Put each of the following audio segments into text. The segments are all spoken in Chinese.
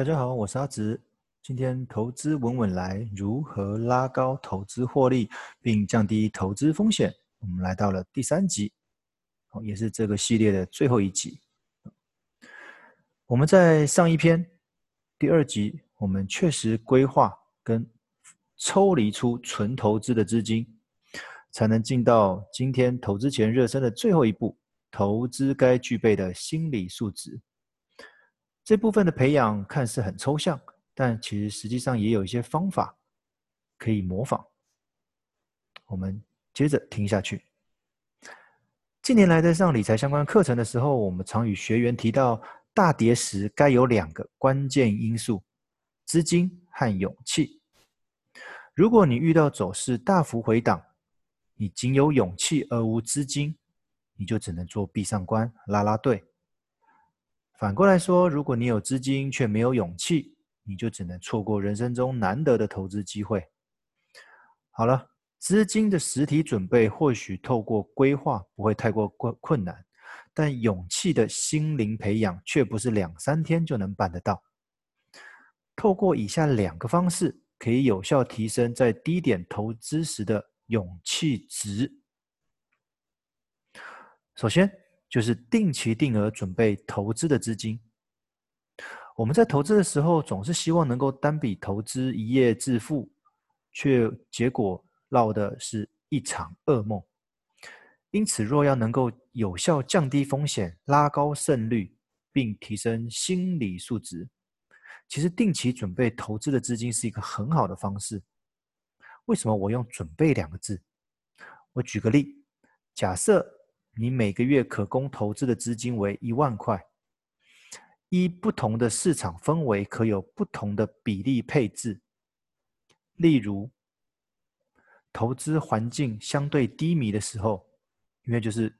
大家好，我是阿直。今天投资稳稳来，如何拉高投资获利并降低投资风险？我们来到了第三集，也是这个系列的最后一集。我们在上一篇第二集，我们确实规划跟抽离出纯投资的资金，才能进到今天投资前热身的最后一步。投资该具备的心理素质，这部分的培养看似很抽象，但其实实际上也有一些方法可以模仿。我们接着听下去。近年来在上理财相关课程的时候，我们常与学员提到，大跌时该有两个关键因素：资金和勇气。如果你遇到走势大幅回档，你仅有勇气而无资金。你就只能做壁上观，拉拉队。反过来说，如果你有资金却没有勇气，你就只能错过人生中难得的投资机会。好了，资金的实体准备或许透过规划不会太过困困难，但勇气的心灵培养却不是两三天就能办得到。透过以下两个方式，可以有效提升在低点投资时的勇气值。首先，就是定期定额准备投资的资金。我们在投资的时候，总是希望能够单笔投资一夜致富，却结果落的是一场噩梦。因此，若要能够有效降低风险、拉高胜率，并提升心理素质，其实定期准备投资的资金是一个很好的方式。为什么我用“准备”两个字？我举个例，假设。你每个月可供投资的资金为一万块，依不同的市场氛围，可有不同的比例配置。例如，投资环境相对低迷的时候，因为就是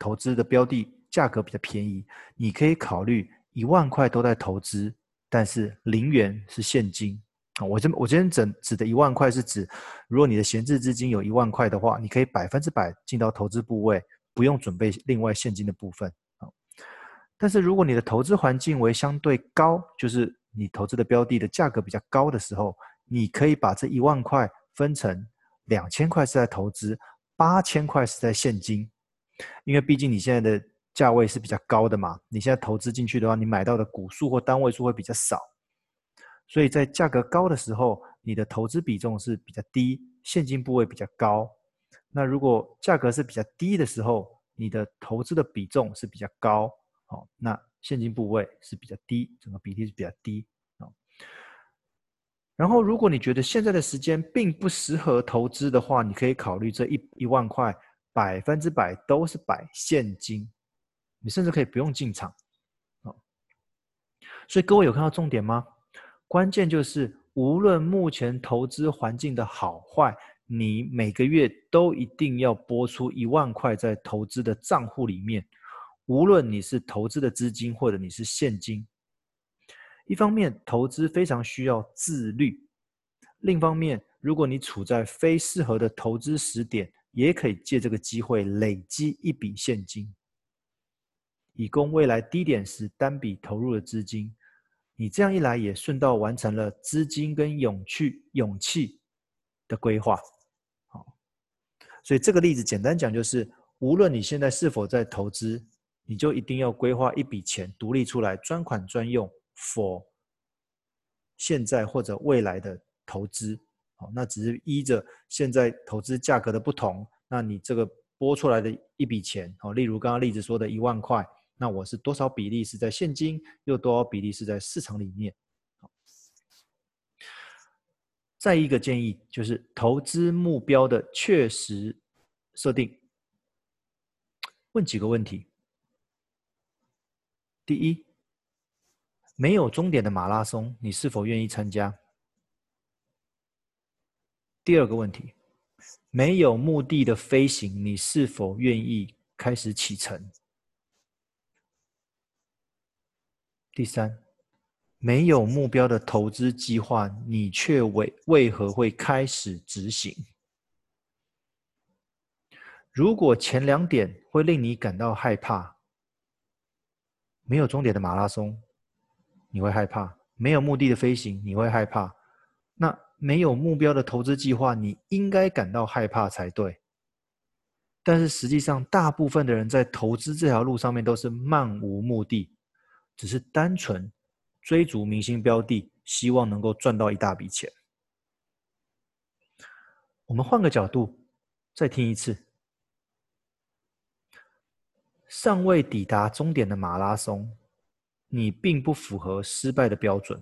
投资的标的价格比较便宜，你可以考虑一万块都在投资，但是零元是现金啊。我这我今天整指的一万块是指，如果你的闲置资金有一万块的话，你可以百分之百进到投资部位。不用准备另外现金的部分啊，但是如果你的投资环境为相对高，就是你投资的标的的价格比较高的时候，你可以把这一万块分成两千块是在投资，八千块是在现金，因为毕竟你现在的价位是比较高的嘛，你现在投资进去的话，你买到的股数或单位数会比较少，所以在价格高的时候，你的投资比重是比较低，现金部位比较高。那如果价格是比较低的时候，你的投资的比重是比较高，好，那现金部位是比较低，整个比例是比较低啊。然后，如果你觉得现在的时间并不适合投资的话，你可以考虑这一一万块百分之百都是摆现金，你甚至可以不用进场，啊。所以各位有看到重点吗？关键就是无论目前投资环境的好坏。你每个月都一定要拨出一万块在投资的账户里面，无论你是投资的资金或者你是现金。一方面，投资非常需要自律；另一方面，如果你处在非适合的投资时点，也可以借这个机会累积一笔现金，以供未来低点时单笔投入的资金。你这样一来，也顺道完成了资金跟勇气、勇气的规划。所以这个例子简单讲就是，无论你现在是否在投资，你就一定要规划一笔钱独立出来，专款专用，for 现在或者未来的投资。好，那只是依着现在投资价格的不同，那你这个拨出来的一笔钱，好，例如刚刚例子说的一万块，那我是多少比例是在现金，又多少比例是在市场里面。再一个建议就是投资目标的确实设定。问几个问题：第一，没有终点的马拉松，你是否愿意参加？第二个问题，没有目的的飞行，你是否愿意开始启程？第三。没有目标的投资计划，你却为为何会开始执行？如果前两点会令你感到害怕，没有终点的马拉松，你会害怕，没有目的的飞行，你会害怕；那没有目标的投资计划，你应该感到害怕才对。但是实际上，大部分的人在投资这条路上面都是漫无目的，只是单纯追逐明星标的，希望能够赚到一大笔钱。我们换个角度，再听一次：尚未抵达终点的马拉松，你并不符合失败的标准；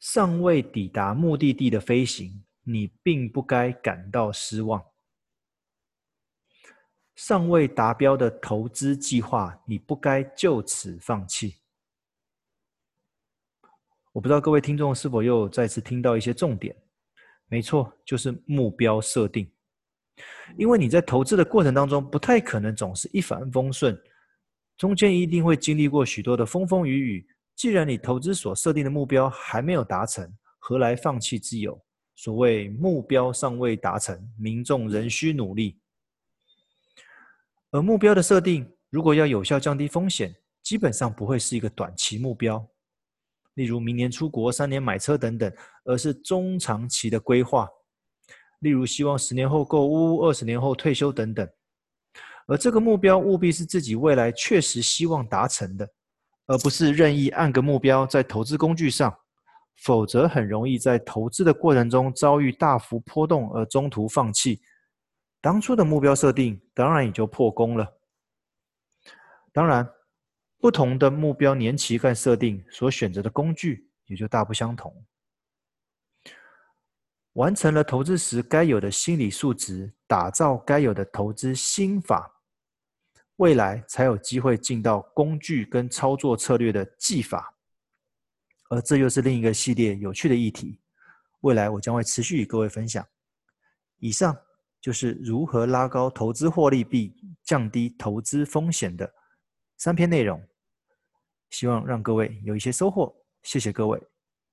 尚未抵达目的地的飞行，你并不该感到失望。尚未达标的投资计划，你不该就此放弃。我不知道各位听众是否又再次听到一些重点？没错，就是目标设定。因为你在投资的过程当中，不太可能总是一帆风顺，中间一定会经历过许多的风风雨雨。既然你投资所设定的目标还没有达成，何来放弃之有？所谓目标尚未达成，民众仍需努力。而目标的设定，如果要有效降低风险，基本上不会是一个短期目标，例如明年出国、三年买车等等，而是中长期的规划，例如希望十年后购屋、二十年后退休等等。而这个目标务必是自己未来确实希望达成的，而不是任意按个目标在投资工具上，否则很容易在投资的过程中遭遇大幅波动而中途放弃。当初的目标设定当然也就破功了。当然，不同的目标年期跟设定所选择的工具也就大不相同。完成了投资时该有的心理素质，打造该有的投资心法，未来才有机会进到工具跟操作策略的技法。而这又是另一个系列有趣的议题，未来我将会持续与各位分享。以上。就是如何拉高投资获利比，降低投资风险的三篇内容，希望让各位有一些收获。谢谢各位。